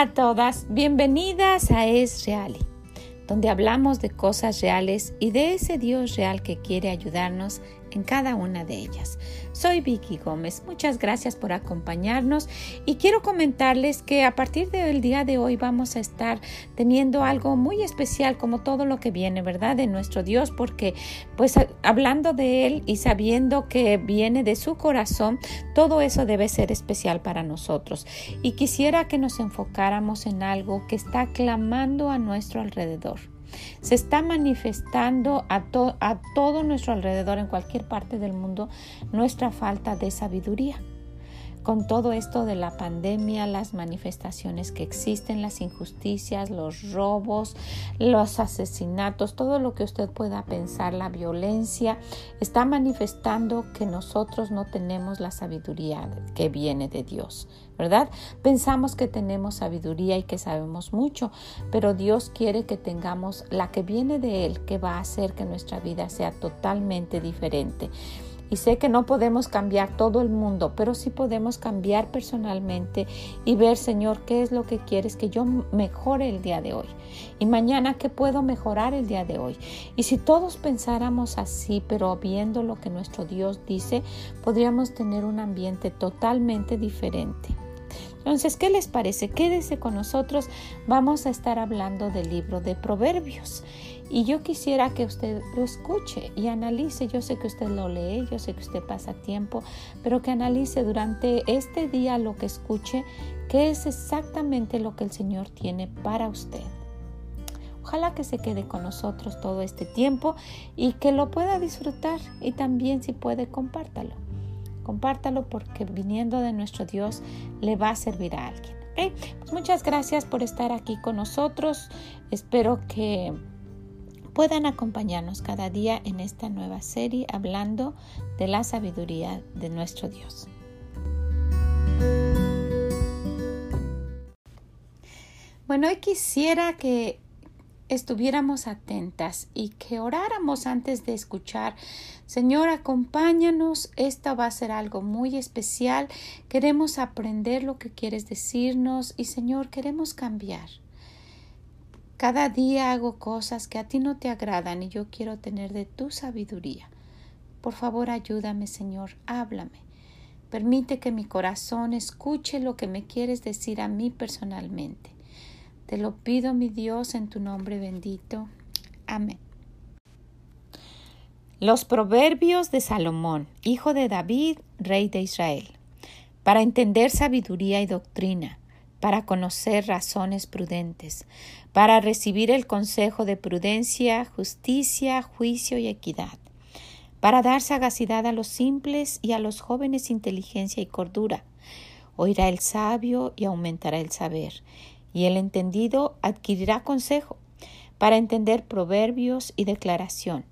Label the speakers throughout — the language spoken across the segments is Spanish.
Speaker 1: A todas, bienvenidas a Es Real, donde hablamos de cosas reales y de ese Dios real que quiere ayudarnos en cada una de ellas. Soy Vicky Gómez, muchas gracias por acompañarnos y quiero comentarles que a partir del día de hoy vamos a estar teniendo algo muy especial como todo lo que viene, ¿verdad? De nuestro Dios, porque pues hablando de Él y sabiendo que viene de su corazón, todo eso debe ser especial para nosotros. Y quisiera que nos enfocáramos en algo que está clamando a nuestro alrededor se está manifestando a, a todo nuestro alrededor, en cualquier parte del mundo, nuestra falta de sabiduría con todo esto de la pandemia, las manifestaciones que existen, las injusticias, los robos, los asesinatos, todo lo que usted pueda pensar, la violencia, está manifestando que nosotros no tenemos la sabiduría que viene de Dios, ¿verdad? Pensamos que tenemos sabiduría y que sabemos mucho, pero Dios quiere que tengamos la que viene de Él, que va a hacer que nuestra vida sea totalmente diferente. Y sé que no podemos cambiar todo el mundo, pero sí podemos cambiar personalmente y ver, Señor, qué es lo que quieres que yo mejore el día de hoy. Y mañana, qué puedo mejorar el día de hoy. Y si todos pensáramos así, pero viendo lo que nuestro Dios dice, podríamos tener un ambiente totalmente diferente. Entonces, ¿qué les parece? Quédese con nosotros. Vamos a estar hablando del libro de Proverbios. Y yo quisiera que usted lo escuche y analice. Yo sé que usted lo lee, yo sé que usted pasa tiempo, pero que analice durante este día lo que escuche, qué es exactamente lo que el Señor tiene para usted. Ojalá que se quede con nosotros todo este tiempo y que lo pueda disfrutar y también si puede compártalo. Compártalo porque viniendo de nuestro Dios le va a servir a alguien. Pues muchas gracias por estar aquí con nosotros. Espero que puedan acompañarnos cada día en esta nueva serie hablando de la sabiduría de nuestro Dios. Bueno, hoy quisiera que estuviéramos atentas y que oráramos antes de escuchar. Señor, acompáñanos. Esta va a ser algo muy especial. Queremos aprender lo que quieres decirnos y Señor, queremos cambiar. Cada día hago cosas que a ti no te agradan y yo quiero tener de tu sabiduría. Por favor, ayúdame, Señor, háblame. Permite que mi corazón escuche lo que me quieres decir a mí personalmente. Te lo pido, mi Dios, en tu nombre bendito. Amén. Los proverbios de Salomón, hijo de David, rey de Israel. Para entender sabiduría y doctrina, para conocer razones prudentes, para recibir el consejo de prudencia, justicia, juicio y equidad, para dar sagacidad a los simples y a los jóvenes inteligencia y cordura. Oirá el sabio y aumentará el saber, y el entendido adquirirá consejo para entender proverbios y declaración,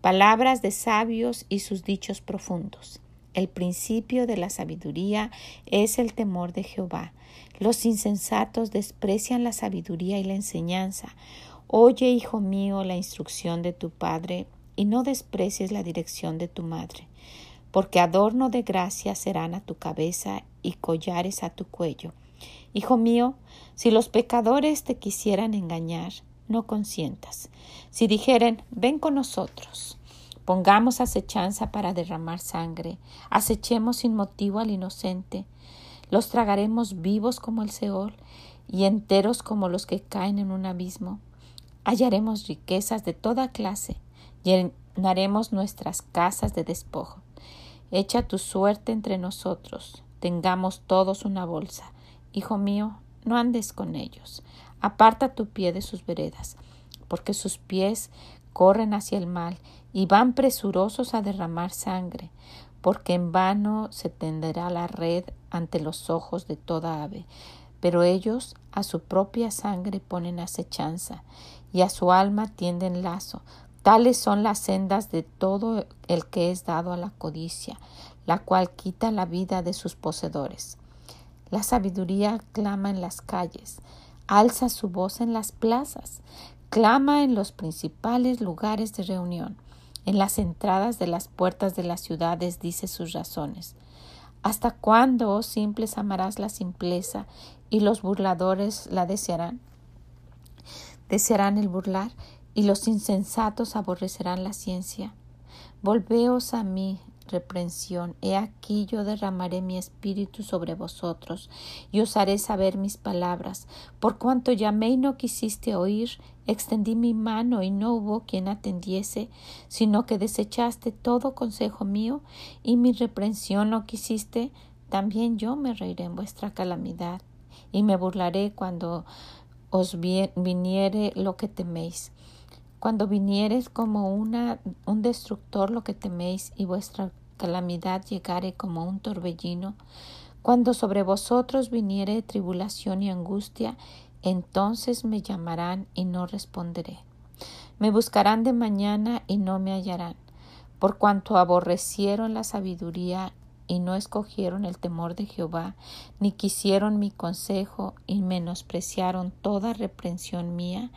Speaker 1: palabras de sabios y sus dichos profundos. El principio de la sabiduría es el temor de Jehová. Los insensatos desprecian la sabiduría y la enseñanza. Oye, hijo mío, la instrucción de tu padre, y no desprecies la dirección de tu madre, porque adorno de gracia serán a tu cabeza y collares a tu cuello. Hijo mío, si los pecadores te quisieran engañar, no consientas. Si dijeren, ven con nosotros, pongamos acechanza para derramar sangre, acechemos sin motivo al inocente, los tragaremos vivos como el Seol y enteros como los que caen en un abismo. Hallaremos riquezas de toda clase, llenaremos nuestras casas de despojo. Echa tu suerte entre nosotros, tengamos todos una bolsa Hijo mío, no andes con ellos. Aparta tu pie de sus veredas, porque sus pies corren hacia el mal y van presurosos a derramar sangre, porque en vano se tenderá la red ante los ojos de toda ave. Pero ellos a su propia sangre ponen acechanza, y a su alma tienden lazo. Tales son las sendas de todo el que es dado a la codicia, la cual quita la vida de sus poseedores. La sabiduría clama en las calles, alza su voz en las plazas, clama en los principales lugares de reunión, en las entradas de las puertas de las ciudades dice sus razones. ¿Hasta cuándo, oh simples, amarás la simpleza y los burladores la desearán? Desearán el burlar y los insensatos aborrecerán la ciencia. Volveos a mí, reprensión. He aquí yo derramaré mi espíritu sobre vosotros, y os haré saber mis palabras. Por cuanto llamé y no quisiste oír, extendí mi mano y no hubo quien atendiese, sino que desechaste todo consejo mío, y mi reprensión no quisiste, también yo me reiré en vuestra calamidad, y me burlaré cuando os viniere lo que teméis. Cuando vinieres como una, un destructor lo que teméis y vuestra calamidad llegare como un torbellino, cuando sobre vosotros viniere tribulación y angustia, entonces me llamarán y no responderé. Me buscarán de mañana y no me hallarán, por cuanto aborrecieron la sabiduría y no escogieron el temor de Jehová, ni quisieron mi consejo y menospreciaron toda reprensión mía,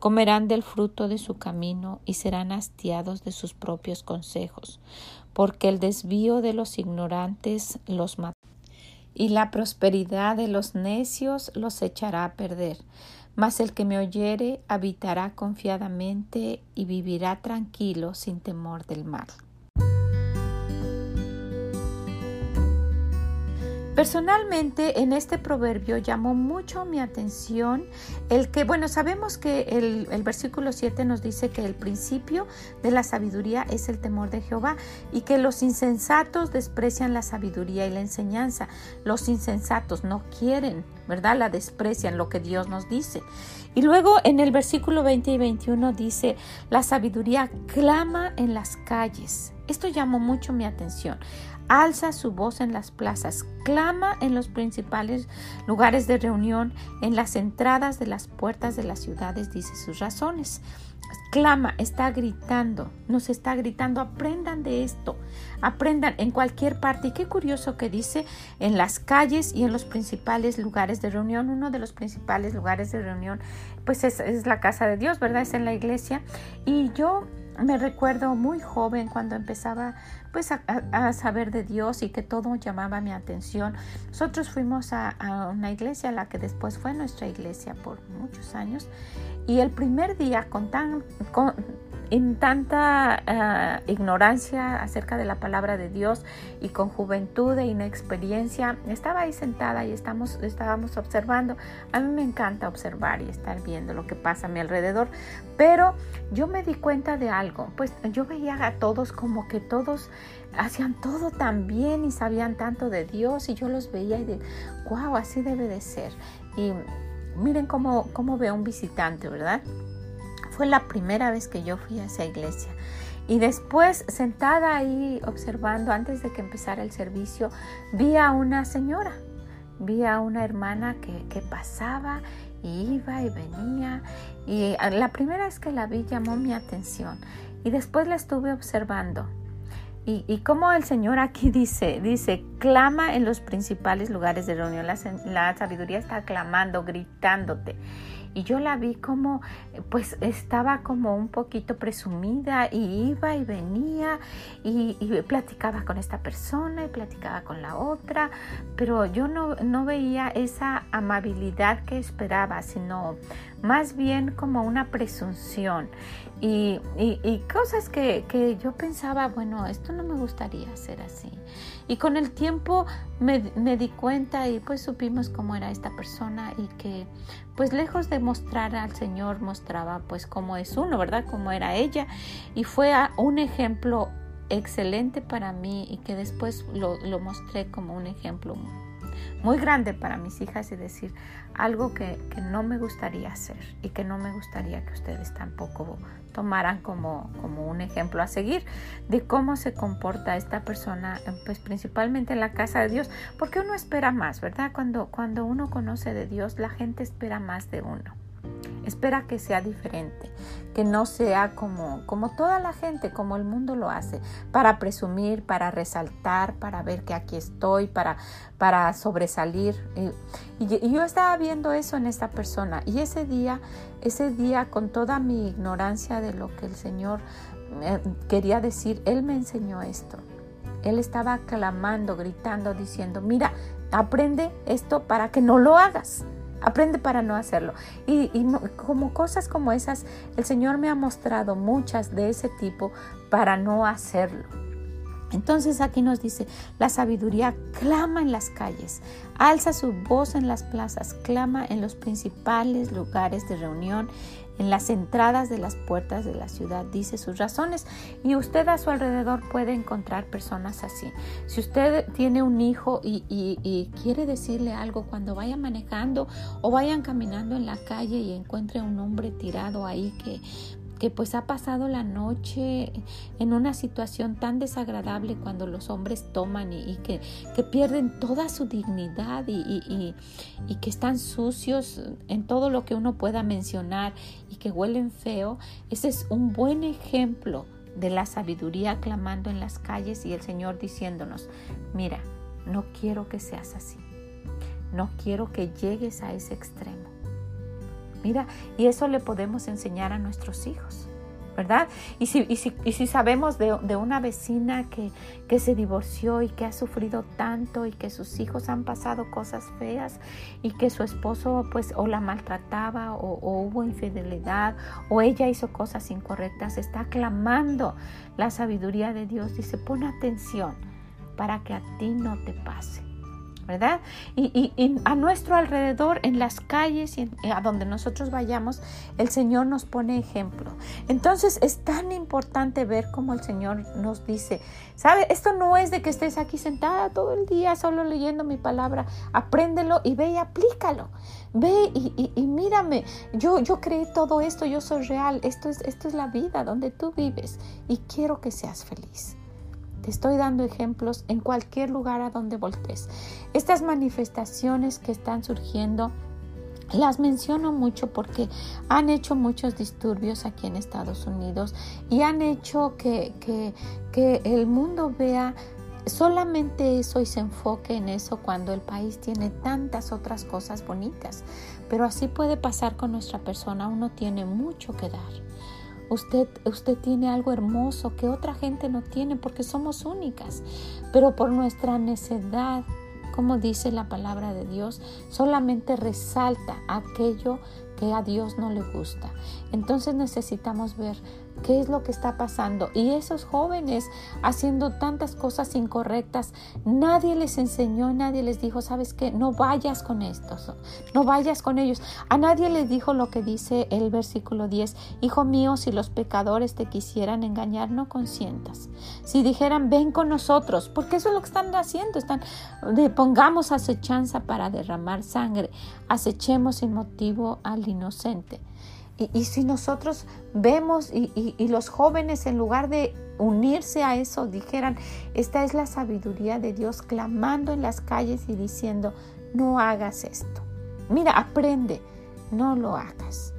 Speaker 1: comerán del fruto de su camino y serán hastiados de sus propios consejos, porque el desvío de los ignorantes los matará y la prosperidad de los necios los echará a perder. Mas el que me oyere habitará confiadamente y vivirá tranquilo sin temor del mal. Personalmente en este proverbio llamó mucho mi atención el que, bueno, sabemos que el, versículo 7 nos dice que el principio de la sabiduría es el temor de Jehová y que los insensatos desprecian la sabiduría y la enseñanza. Los insensatos no quieren, ¿verdad? La desprecian lo que Dios nos dice. Y luego en el versículo 20 y 21 dice, la sabiduría clama en las calles. Esto llamó mucho mi atención alza su voz en las plazas, clama en los principales lugares de reunión, en las entradas de las puertas de las ciudades, dice sus razones. Clama, está gritando, nos está gritando, aprendan de esto, aprendan en cualquier parte. Y qué curioso que dice en las calles y en los principales lugares de reunión. Uno de los principales lugares de reunión, pues es, es la casa de Dios, ¿verdad? Es en la iglesia. Y yo me recuerdo muy joven cuando empezaba pues a, saber de Dios y que todo llamaba mi atención. Nosotros fuimos a, una iglesia, la que después fue nuestra iglesia por muchos años, y el primer día con tan, en tanta eh, ignorancia acerca de la palabra de Dios y con juventud e inexperiencia, estaba ahí sentada y estamos, estábamos observando. A mí me encanta observar y estar viendo lo que pasa a mi alrededor, pero yo me di cuenta de algo, pues yo veía a todos como que todos hacían todo tan bien y sabían tanto de Dios y yo los veía y de, wow, así debe de ser. Y miren cómo, cómo veo un visitante, ¿verdad? Fue la primera vez que yo fui a esa iglesia. Y después, sentada ahí observando, antes de que empezara el servicio, vi a una señora, vi a una hermana que, pasaba y iba y venía. Y la primera vez que la vi llamó mi atención. Y después la estuve observando. Y, como el Señor aquí dice, dice, clama en los principales lugares de reunión. La sabiduría está clamando, gritándote y yo la vi como pues estaba como un poquito presumida y iba y venía y, platicaba con esta persona y platicaba con la otra, pero yo no, no veía esa amabilidad que esperaba, sino más bien como una presunción y, cosas que, que, yo pensaba, bueno, esto no me gustaría hacer así. Y con el tiempo me, me, di cuenta y pues supimos cómo era esta persona y que pues lejos de mostrar al Señor mostraba pues cómo es uno, ¿verdad? Cómo era ella y fue un ejemplo excelente para mí y que después lo, lo mostré como un ejemplo muy grande para mis hijas y decir algo que, no me gustaría hacer y que no me gustaría que ustedes tampoco tomaran como, como un ejemplo a seguir de cómo se comporta esta persona, pues principalmente en la casa de Dios, porque uno espera más, ¿verdad? Cuando, cuando uno conoce de Dios, la gente espera más de uno. Espera que sea diferente, que no sea como, como toda la gente, como el mundo lo hace, para presumir, para resaltar, para ver que aquí estoy, para, para sobresalir. Y, yo estaba viendo eso en esta persona y ese día, ese día con toda mi ignorancia de lo que el Señor eh, quería decir, Él me enseñó esto. Él estaba clamando, gritando, diciendo, mira, aprende esto para que no lo hagas. Aprende para no hacerlo. Y, como cosas como esas, el Señor me ha mostrado muchas de ese tipo para no hacerlo. Entonces aquí nos dice, la sabiduría clama en las calles, alza su voz en las plazas, clama en los principales lugares de reunión, en las entradas de las puertas de la ciudad, dice sus razones. Y usted a su alrededor puede encontrar personas así. Si usted tiene un hijo y, quiere decirle algo cuando vaya manejando o vayan caminando en la calle y encuentre un hombre tirado ahí que que pues ha pasado la noche en una situación tan desagradable cuando los hombres toman y, que, pierden toda su dignidad y, y, que están sucios en todo lo que uno pueda mencionar y que huelen feo, ese es un buen ejemplo de la sabiduría clamando en las calles y el Señor diciéndonos, mira, no quiero que seas así, no quiero que llegues a ese extremo. Mira, y eso le podemos enseñar a nuestros hijos. ¿verdad? Y si, y si, y si sabemos de, de, una vecina que, que se divorció y que ha sufrido tanto y que sus hijos han pasado cosas feas y que su esposo pues o la maltrataba o, hubo infidelidad o ella hizo cosas incorrectas, está clamando la sabiduría de Dios, dice, pon atención para que a ti no te pase. ¿Verdad? Y, a nuestro alrededor, en las calles y a donde nosotros vayamos, el Señor nos pone ejemplo. Entonces es tan importante ver cómo el Señor nos dice, ¿sabe? Esto no es de que estés aquí sentada todo el día solo leyendo mi palabra, apréndelo y ve y aplícalo. Ve y, mírame, yo, yo creé todo esto, yo soy real, esto es, esto es la vida donde tú vives y quiero que seas feliz. Te estoy dando ejemplos en cualquier lugar a donde voltees. Estas manifestaciones que están surgiendo las menciono mucho porque han hecho muchos disturbios aquí en Estados Unidos y han hecho que, que, que el mundo vea solamente eso y se enfoque en eso cuando el país tiene tantas otras cosas bonitas. Pero así puede pasar con nuestra persona, uno tiene mucho que dar. Usted, usted tiene algo hermoso que otra gente no tiene porque somos únicas, pero por nuestra necedad, como dice la palabra de Dios, solamente resalta aquello que a Dios no le gusta. Entonces necesitamos ver qué es lo que está pasando. Y esos jóvenes haciendo tantas cosas incorrectas, nadie les enseñó, nadie les dijo, sabes qué, no vayas con estos, no vayas con ellos. A nadie les dijo lo que dice el versículo 10, hijo mío, si los pecadores te quisieran engañar, no consientas. Si dijeran, ven con nosotros, porque eso es lo que están haciendo, están, pongamos acechanza para derramar sangre, acechemos sin motivo al inocente. Y, si nosotros vemos y, los jóvenes en lugar de unirse a eso dijeran, esta es la sabiduría de Dios clamando en las calles y diciendo, no hagas esto. Mira, aprende, no lo hagas.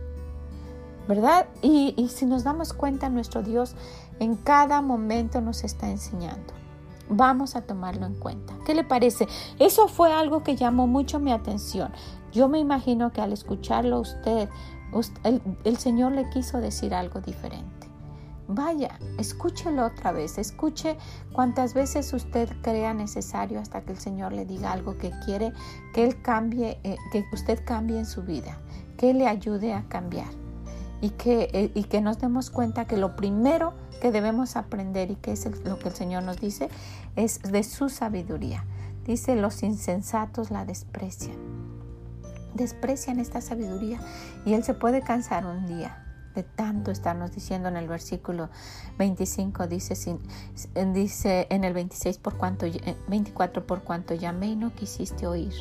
Speaker 1: ¿Verdad? Y, y si nos damos cuenta, nuestro Dios en cada momento nos está enseñando. Vamos a tomarlo en cuenta. ¿Qué le parece? Eso fue algo que llamó mucho mi atención. Yo me imagino que al escucharlo usted el, Señor le quiso decir algo diferente. Vaya, escúchelo otra vez, escuche cuantas veces usted crea necesario hasta que el Señor le diga algo que quiere que Él cambie, eh, que usted cambie en su vida, que le ayude a cambiar y que, eh, y que nos demos cuenta que lo primero que debemos aprender y que es lo que el Señor nos dice es de su sabiduría. Dice, los insensatos la desprecian desprecian esta sabiduría y Él se puede cansar un día de tanto estarnos diciendo en el versículo 25 dice, dice en el 26 por cuanto 24 por cuanto llamé y no quisiste oír.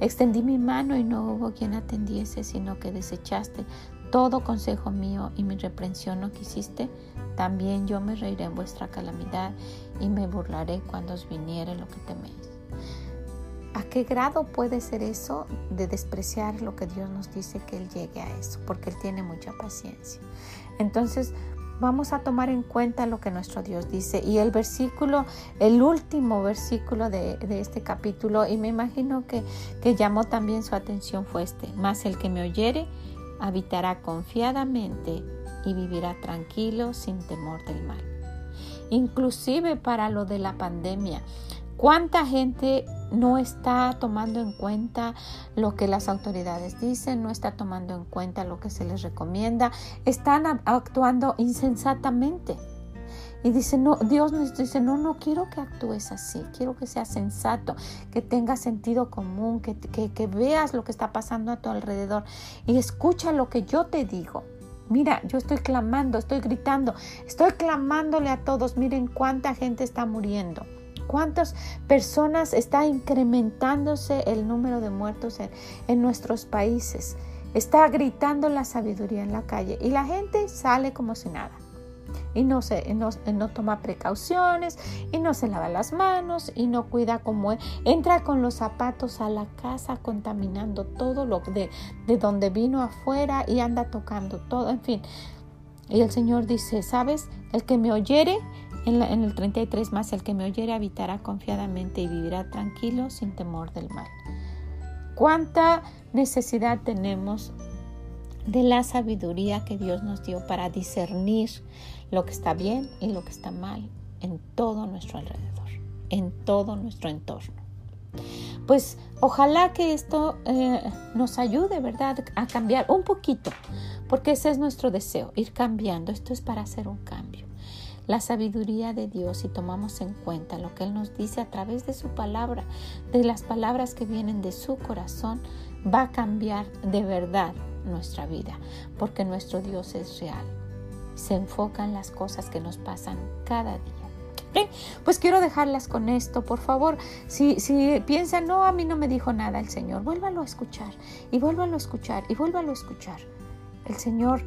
Speaker 1: Extendí mi mano y no hubo quien atendiese sino que desechaste todo consejo mío y mi reprensión no quisiste. También yo me reiré en vuestra calamidad y me burlaré cuando os viniere lo que teméis. ¿A qué grado puede ser eso de despreciar lo que Dios nos dice que Él llegue a eso? Porque Él tiene mucha paciencia. Entonces, vamos a tomar en cuenta lo que nuestro Dios dice. Y el versículo, el último versículo de, este capítulo, y me imagino que, que llamó también su atención fue este, más el que me oyere habitará confiadamente y vivirá tranquilo sin temor del mal. inclusive para lo de la pandemia. ¿Cuánta gente no está tomando en cuenta lo que las autoridades dicen, no está tomando en cuenta lo que se les recomienda, están actuando insensatamente? Y dice, no, Dios nos dice, no, no quiero que actúes así, quiero que seas sensato, que tengas sentido común, que, que, veas lo que está pasando a tu alrededor y escucha lo que yo te digo. Mira, yo estoy clamando, estoy gritando, estoy clamándole a todos, miren cuánta gente está muriendo. ¿Cuántas personas está incrementándose el número de muertos en, en, nuestros países? Está gritando la sabiduría en la calle y la gente sale como si nada y no, se, no, no, toma precauciones y no se lava las manos y no cuida como entra con los zapatos a la casa contaminando todo lo de, de donde vino afuera y anda tocando todo, en fin. Y el Señor dice, ¿sabes? El que me oyere, en, en el 33 más, el que me oyere habitará confiadamente y vivirá tranquilo sin temor del mal. ¿Cuánta necesidad tenemos de la sabiduría que Dios nos dio para discernir lo que está bien y lo que está mal en todo nuestro alrededor, en todo nuestro entorno. Pues ojalá que esto eh, nos ayude, ¿verdad?, a cambiar un poquito, porque ese es nuestro deseo, ir cambiando. Esto es para hacer un cambio. La sabiduría de Dios, si tomamos en cuenta lo que Él nos dice a través de su palabra, de las palabras que vienen de su corazón, va a cambiar de verdad nuestra vida, porque nuestro Dios es real. Se enfoca en las cosas que nos pasan cada día. Pues quiero dejarlas con esto, por favor. Si, si piensan, no, a mí no me dijo nada el Señor, vuélvalo a escuchar y vuélvalo a escuchar y vuélvalo a escuchar. El Señor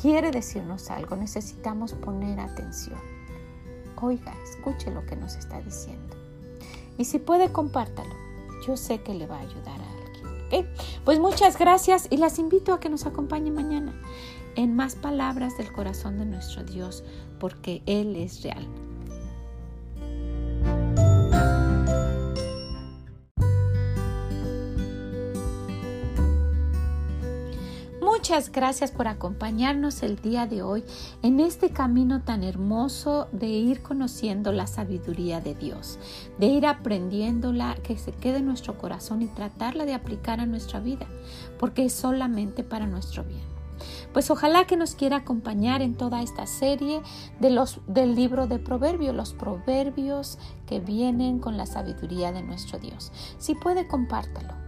Speaker 1: quiere decirnos algo, necesitamos poner atención. Oiga, escuche lo que nos está diciendo. Y si puede, compártalo. Yo sé que le va a ayudar a pues muchas gracias y las invito a que nos acompañen mañana en más palabras del corazón de nuestro Dios, porque Él es real. Muchas gracias por acompañarnos el día de hoy en este camino tan hermoso de ir conociendo la sabiduría de Dios, de ir aprendiéndola, que se quede en nuestro corazón y tratarla de aplicar a nuestra vida, porque es solamente para nuestro bien. Pues ojalá que nos quiera acompañar en toda esta serie de los, del libro de Proverbios, los proverbios que vienen con la sabiduría de nuestro Dios. Si puede, compártalo